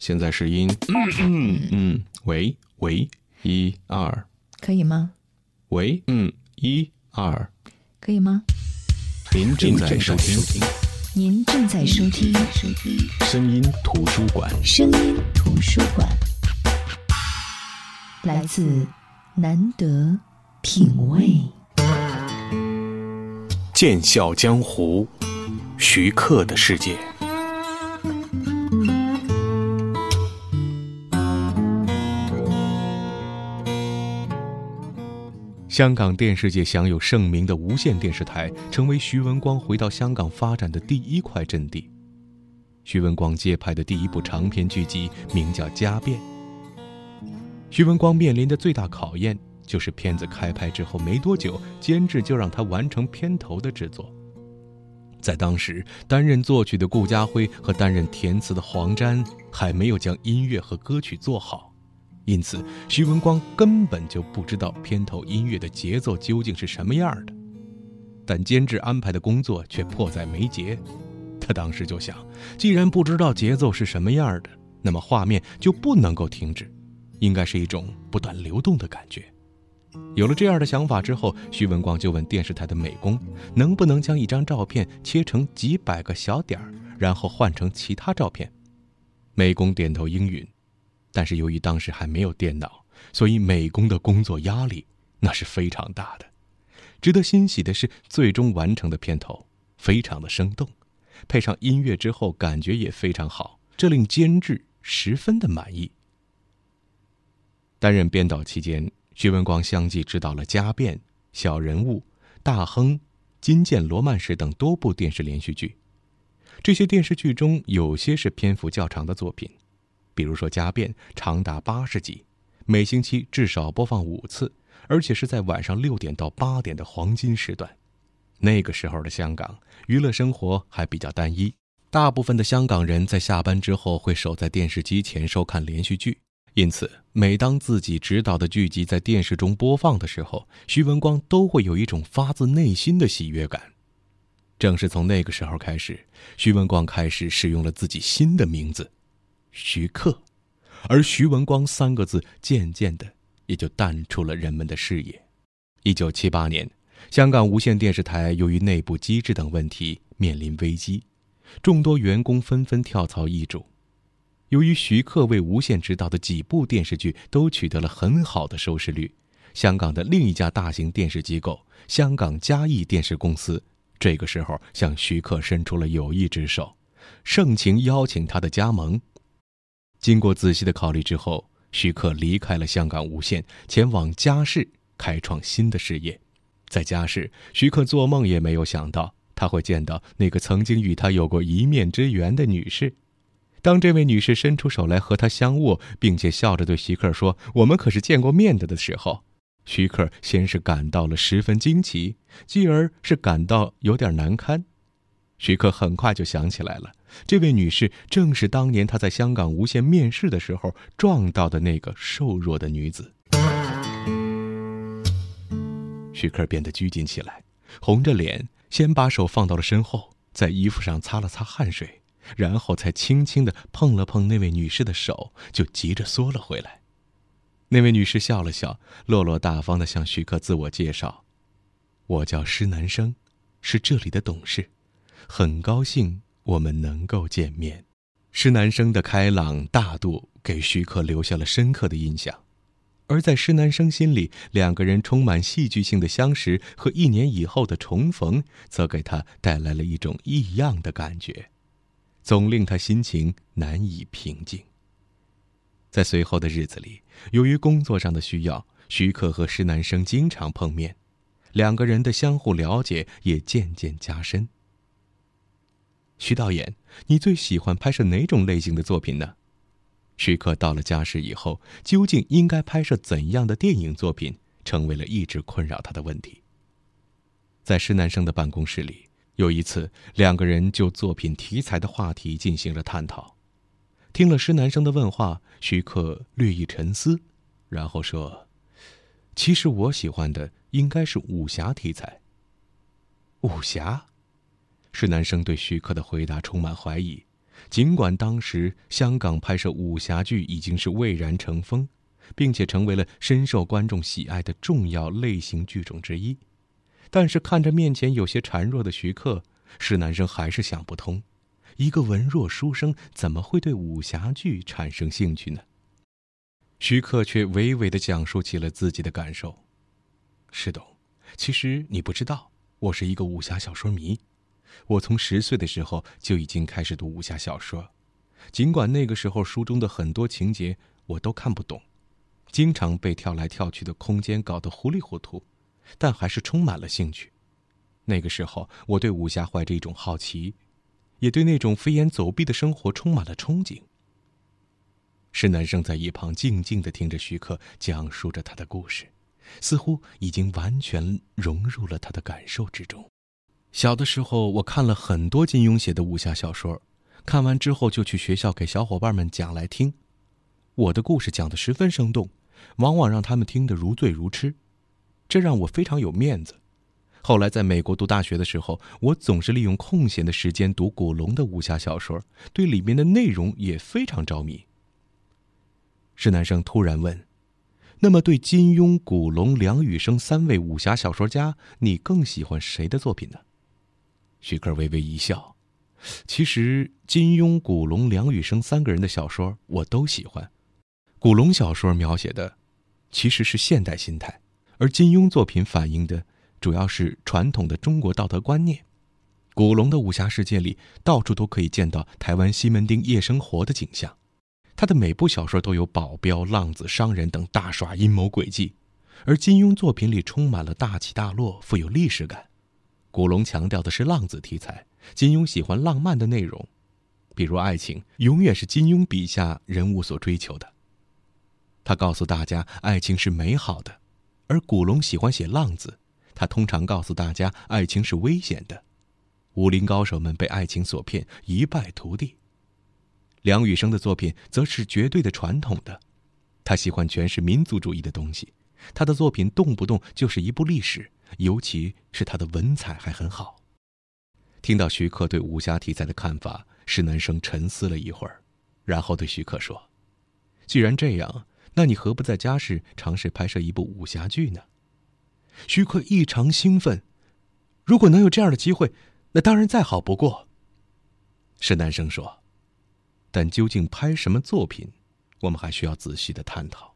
现在试音。嗯嗯，喂喂，一二，可以吗？喂，嗯，一二，可以吗？您正在收听您正在收听声音图书馆。声音图书馆，来自难得品味。剑笑江湖，徐克的世界。香港电视界享有盛名的无线电视台，成为徐文光回到香港发展的第一块阵地。徐文光接拍的第一部长篇剧集名叫《家变》。徐文光面临的最大考验，就是片子开拍之后没多久，监制就让他完成片头的制作。在当时，担任作曲的顾嘉辉和担任填词的黄沾还没有将音乐和歌曲做好。因此，徐文光根本就不知道片头音乐的节奏究竟是什么样的，但监制安排的工作却迫在眉睫。他当时就想，既然不知道节奏是什么样的，那么画面就不能够停止，应该是一种不断流动的感觉。有了这样的想法之后，徐文光就问电视台的美工，能不能将一张照片切成几百个小点儿，然后换成其他照片。美工点头应允。但是由于当时还没有电脑，所以美工的工作压力那是非常大的。值得欣喜的是，最终完成的片头非常的生动，配上音乐之后，感觉也非常好，这令监制十分的满意。担任编导期间，徐文光相继执导了《家变》《小人物》《大亨》《金剑罗曼史》等多部电视连续剧。这些电视剧中有些是篇幅较长的作品。比如说《家变》长达八十集，每星期至少播放五次，而且是在晚上六点到八点的黄金时段。那个时候的香港娱乐生活还比较单一，大部分的香港人在下班之后会守在电视机前收看连续剧。因此，每当自己执导的剧集在电视中播放的时候，徐文光都会有一种发自内心的喜悦感。正是从那个时候开始，徐文光开始使用了自己新的名字。徐克，而徐文光三个字渐渐的也就淡出了人们的视野。一九七八年，香港无线电视台由于内部机制等问题面临危机，众多员工纷纷跳槽易主。由于徐克为无线执导的几部电视剧都取得了很好的收视率，香港的另一家大型电视机构——香港嘉义电视公司，这个时候向徐克伸出了友谊之手，盛情邀请他的加盟。经过仔细的考虑之后，徐克离开了香港无线，前往嘉世开创新的事业。在嘉世，徐克做梦也没有想到他会见到那个曾经与他有过一面之缘的女士。当这位女士伸出手来和他相握，并且笑着对徐克说：“我们可是见过面的”的时候，徐克先是感到了十分惊奇，继而是感到有点难堪。徐克很快就想起来了。这位女士正是当年她在香港无线面试的时候撞到的那个瘦弱的女子。徐克变得拘谨起来，红着脸，先把手放到了身后，在衣服上擦了擦汗水，然后才轻轻地碰了碰那位女士的手，就急着缩了回来。那位女士笑了笑，落落大方地向徐克自我介绍：“我叫施南生，是这里的董事，很高兴。”我们能够见面，施南生的开朗大度给徐克留下了深刻的印象，而在施南生心里，两个人充满戏剧性的相识和一年以后的重逢，则给他带来了一种异样的感觉，总令他心情难以平静。在随后的日子里，由于工作上的需要，徐克和施南生经常碰面，两个人的相互了解也渐渐加深。徐导演，你最喜欢拍摄哪种类型的作品呢？徐克到了家世以后，究竟应该拍摄怎样的电影作品，成为了一直困扰他的问题。在施南生的办公室里，有一次，两个人就作品题材的话题进行了探讨。听了施南生的问话，徐克略一沉思，然后说：“其实我喜欢的应该是武侠题材。”武侠。施南生对徐克的回答充满怀疑，尽管当时香港拍摄武侠剧已经是蔚然成风，并且成为了深受观众喜爱的重要类型剧种之一，但是看着面前有些孱弱的徐克，施南生还是想不通：一个文弱书生怎么会对武侠剧产生兴趣呢？徐克却娓娓地讲述起了自己的感受：“施董，其实你不知道，我是一个武侠小说迷。”我从十岁的时候就已经开始读武侠小说，尽管那个时候书中的很多情节我都看不懂，经常被跳来跳去的空间搞得糊里糊涂，但还是充满了兴趣。那个时候，我对武侠怀着一种好奇，也对那种飞檐走壁的生活充满了憧憬。施南生在一旁静静地听着徐克讲述着他的故事，似乎已经完全融入了他的感受之中。小的时候，我看了很多金庸写的武侠小说，看完之后就去学校给小伙伴们讲来听。我的故事讲得十分生动，往往让他们听得如醉如痴，这让我非常有面子。后来在美国读大学的时候，我总是利用空闲的时间读古龙的武侠小说，对里面的内容也非常着迷。施南生突然问：“那么，对金庸、古龙、梁羽生三位武侠小说家，你更喜欢谁的作品呢？”徐克微微一笑，其实金庸、古龙、梁羽生三个人的小说我都喜欢。古龙小说描写的其实是现代心态，而金庸作品反映的主要是传统的中国道德观念。古龙的武侠世界里，到处都可以见到台湾西门町夜生活的景象。他的每部小说都有保镖、浪子、商人等大耍阴谋诡计，而金庸作品里充满了大起大落，富有历史感。古龙强调的是浪子题材，金庸喜欢浪漫的内容，比如爱情，永远是金庸笔下人物所追求的。他告诉大家，爱情是美好的，而古龙喜欢写浪子，他通常告诉大家，爱情是危险的。武林高手们被爱情所骗，一败涂地。梁羽生的作品则是绝对的传统的，他喜欢诠释民族主义的东西，他的作品动不动就是一部历史。尤其是他的文采还很好。听到徐克对武侠题材的看法，施南生沉思了一会儿，然后对徐克说：“既然这样，那你何不在家时尝试拍摄一部武侠剧呢？”徐克异常兴奋：“如果能有这样的机会，那当然再好不过。”施南生说：“但究竟拍什么作品，我们还需要仔细的探讨。”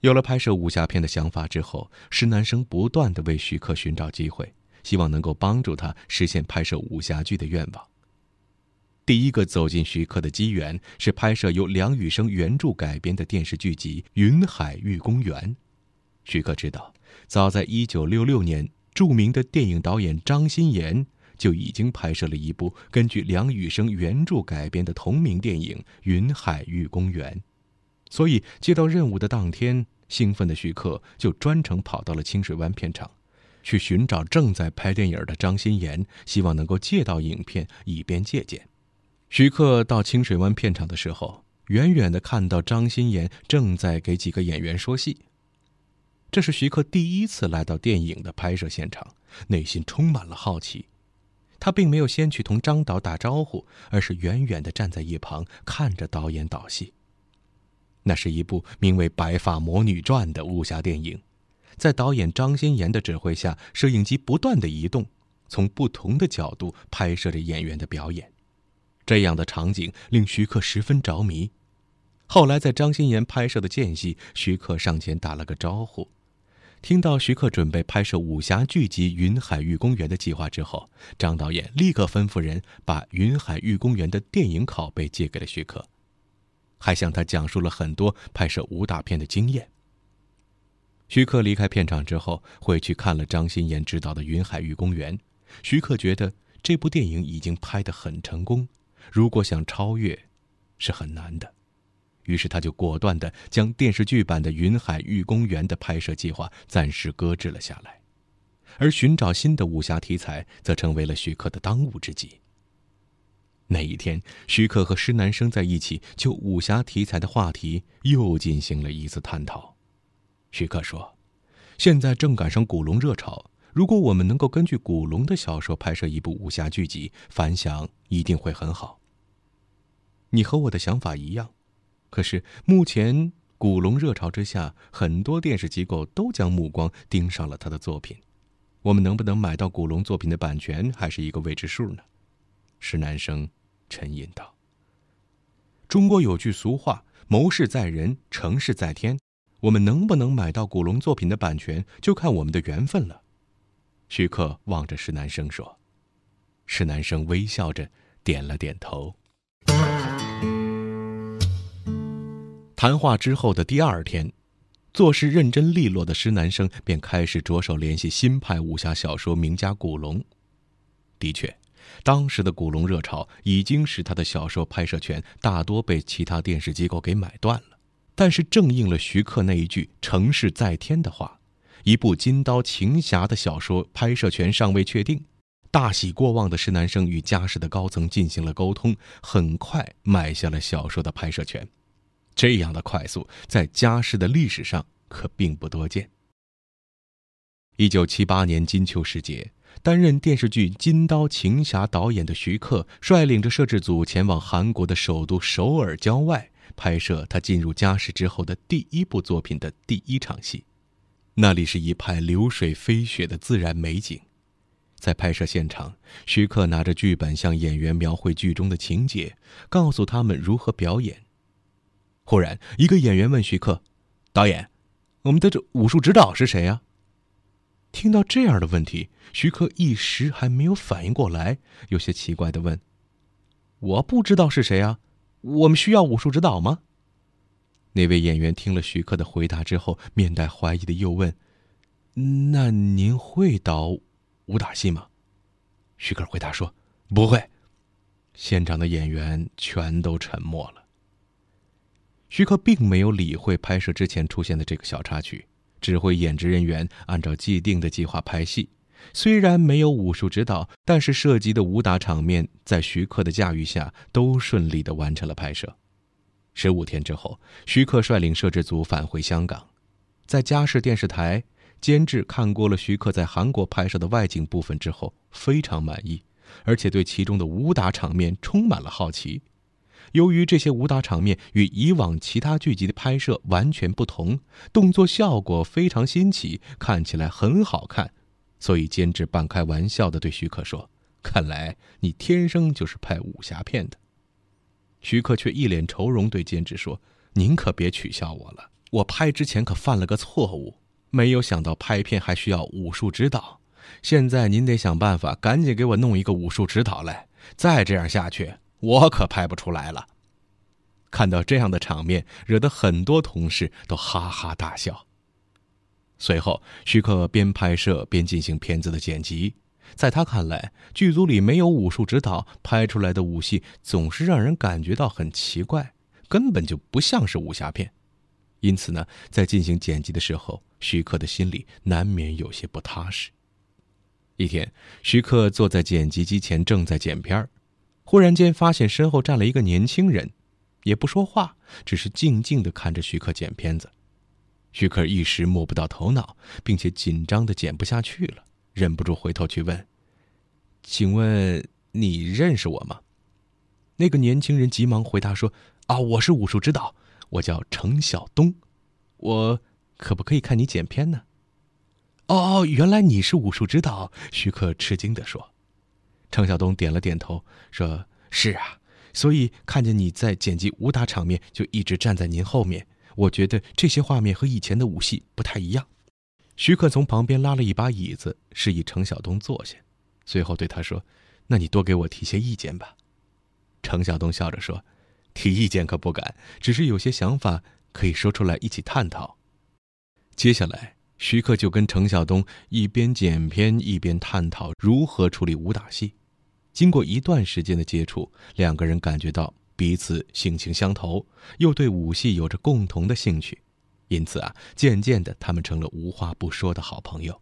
有了拍摄武侠片的想法之后，施南生不断的为徐克寻找机会，希望能够帮助他实现拍摄武侠剧的愿望。第一个走进徐克的机缘是拍摄由梁羽生原著改编的电视剧集《云海玉公园》。徐克知道，早在1966年，著名的电影导演张鑫炎就已经拍摄了一部根据梁羽生原著改编的同名电影《云海玉公园》。所以，接到任务的当天，兴奋的徐克就专程跑到了清水湾片场，去寻找正在拍电影的张鑫炎，希望能够借到影片，以便借鉴。徐克到清水湾片场的时候，远远的看到张鑫炎正在给几个演员说戏。这是徐克第一次来到电影的拍摄现场，内心充满了好奇。他并没有先去同张导打招呼，而是远远的站在一旁，看着导演导戏。那是一部名为《白发魔女传》的武侠电影，在导演张鑫炎的指挥下，摄影机不断的移动，从不同的角度拍摄着演员的表演。这样的场景令徐克十分着迷。后来在张鑫炎拍摄的间隙，徐克上前打了个招呼。听到徐克准备拍摄武侠剧集《云海玉公园》的计划之后，张导演立刻吩咐人把《云海玉公园》的电影拷贝借给了徐克。还向他讲述了很多拍摄武打片的经验。徐克离开片场之后，回去看了张鑫炎执导的《云海玉公园》。徐克觉得这部电影已经拍得很成功，如果想超越，是很难的。于是他就果断地将电视剧版的《云海玉公园》的拍摄计划暂时搁置了下来，而寻找新的武侠题材则成为了徐克的当务之急。那一天，徐克和施南生在一起，就武侠题材的话题又进行了一次探讨。徐克说：“现在正赶上古龙热潮，如果我们能够根据古龙的小说拍摄一部武侠剧集，反响一定会很好。你和我的想法一样，可是目前古龙热潮之下，很多电视机构都将目光盯上了他的作品。我们能不能买到古龙作品的版权，还是一个未知数呢？石南生沉吟道：“中国有句俗话，谋事在人，成事在天。我们能不能买到古龙作品的版权，就看我们的缘分了。”徐克望着石南生说：“石南生微笑着点了点头。”谈话之后的第二天，做事认真利落的施南生便开始着手联系新派武侠小说名家古龙。的确，当时的古龙热潮已经使他的小说拍摄权大多被其他电视机构给买断了。但是，正应了徐克那一句“成事在天”的话，一部金刀情侠的小说拍摄权尚未确定。大喜过望的施南生与嘉实的高层进行了沟通，很快买下了小说的拍摄权。这样的快速，在嘉实的历史上可并不多见。一九七八年金秋时节，担任电视剧《金刀情侠》导演的徐克，率领着摄制组前往韩国的首都首尔郊外，拍摄他进入家世之后的第一部作品的第一场戏。那里是一派流水飞雪的自然美景。在拍摄现场，徐克拿着剧本向演员描绘剧中的情节，告诉他们如何表演。忽然，一个演员问徐克：“导演，我们的这武术指导是谁呀？”听到这样的问题，徐克一时还没有反应过来，有些奇怪的问：“我不知道是谁啊？我们需要武术指导吗？”那位演员听了徐克的回答之后，面带怀疑的又问：“那您会导武打戏吗？”徐克回答说：“不会。”现场的演员全都沉默了。徐克并没有理会拍摄之前出现的这个小插曲，指挥演职人员按照既定的计划拍戏。虽然没有武术指导，但是涉及的武打场面在徐克的驾驭下都顺利的完成了拍摄。十五天之后，徐克率领摄制组返回香港，在嘉视电视台监制看过了徐克在韩国拍摄的外景部分之后，非常满意，而且对其中的武打场面充满了好奇。由于这些武打场面与以往其他剧集的拍摄完全不同，动作效果非常新奇，看起来很好看，所以监制半开玩笑地对徐克说：“看来你天生就是拍武侠片的。”徐克却一脸愁容对监制说：“您可别取笑我了，我拍之前可犯了个错误，没有想到拍片还需要武术指导。现在您得想办法，赶紧给我弄一个武术指导来，再这样下去。”我可拍不出来了。看到这样的场面，惹得很多同事都哈哈大笑。随后，徐克边拍摄边进行片子的剪辑。在他看来，剧组里没有武术指导，拍出来的武戏总是让人感觉到很奇怪，根本就不像是武侠片。因此呢，在进行剪辑的时候，徐克的心里难免有些不踏实。一天，徐克坐在剪辑机前，正在剪片儿。忽然间发现身后站了一个年轻人，也不说话，只是静静的看着徐克剪片子。徐克一时摸不到头脑，并且紧张的剪不下去了，忍不住回头去问：“请问你认识我吗？”那个年轻人急忙回答说：“啊，我是武术指导，我叫程晓东，我可不可以看你剪片呢？”“哦哦，原来你是武术指导。”徐克吃惊的说。程晓东点了点头，说：“是啊，所以看见你在剪辑武打场面，就一直站在您后面。我觉得这些画面和以前的武戏不太一样。”徐克从旁边拉了一把椅子，示意程晓东坐下，随后对他说：“那你多给我提些意见吧。”程晓东笑着说：“提意见可不敢，只是有些想法可以说出来一起探讨。”接下来。徐克就跟程晓东一边剪片一边探讨如何处理武打戏。经过一段时间的接触，两个人感觉到彼此性情相投，又对武戏有着共同的兴趣，因此啊，渐渐的他们成了无话不说的好朋友。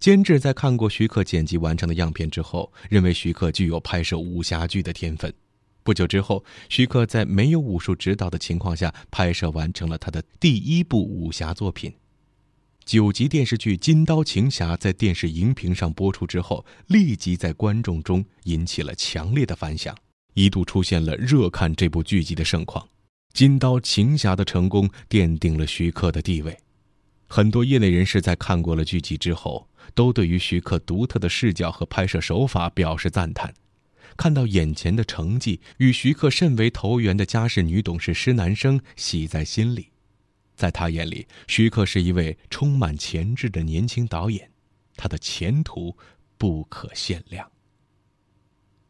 监制在看过徐克剪辑完成的样片之后，认为徐克具有拍摄武侠剧的天分。不久之后，徐克在没有武术指导的情况下，拍摄完成了他的第一部武侠作品。九集电视剧《金刀情侠》在电视荧屏上播出之后，立即在观众中引起了强烈的反响，一度出现了热看这部剧集的盛况。《金刀情侠》的成功奠定了徐克的地位。很多业内人士在看过了剧集之后，都对于徐克独特的视角和拍摄手法表示赞叹。看到眼前的成绩，与徐克甚为投缘的家世女董事施南生喜在心里。在他眼里，徐克是一位充满潜质的年轻导演，他的前途不可限量。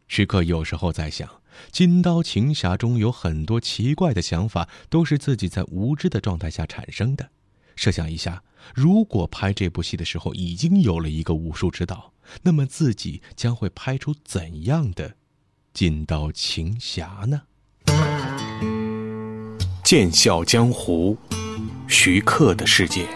徐克有时候在想，《金刀情侠》中有很多奇怪的想法，都是自己在无知的状态下产生的。设想一下，如果拍这部戏的时候已经有了一个武术指导，那么自己将会拍出怎样的《金刀情侠》呢？剑笑江湖。徐克的世界。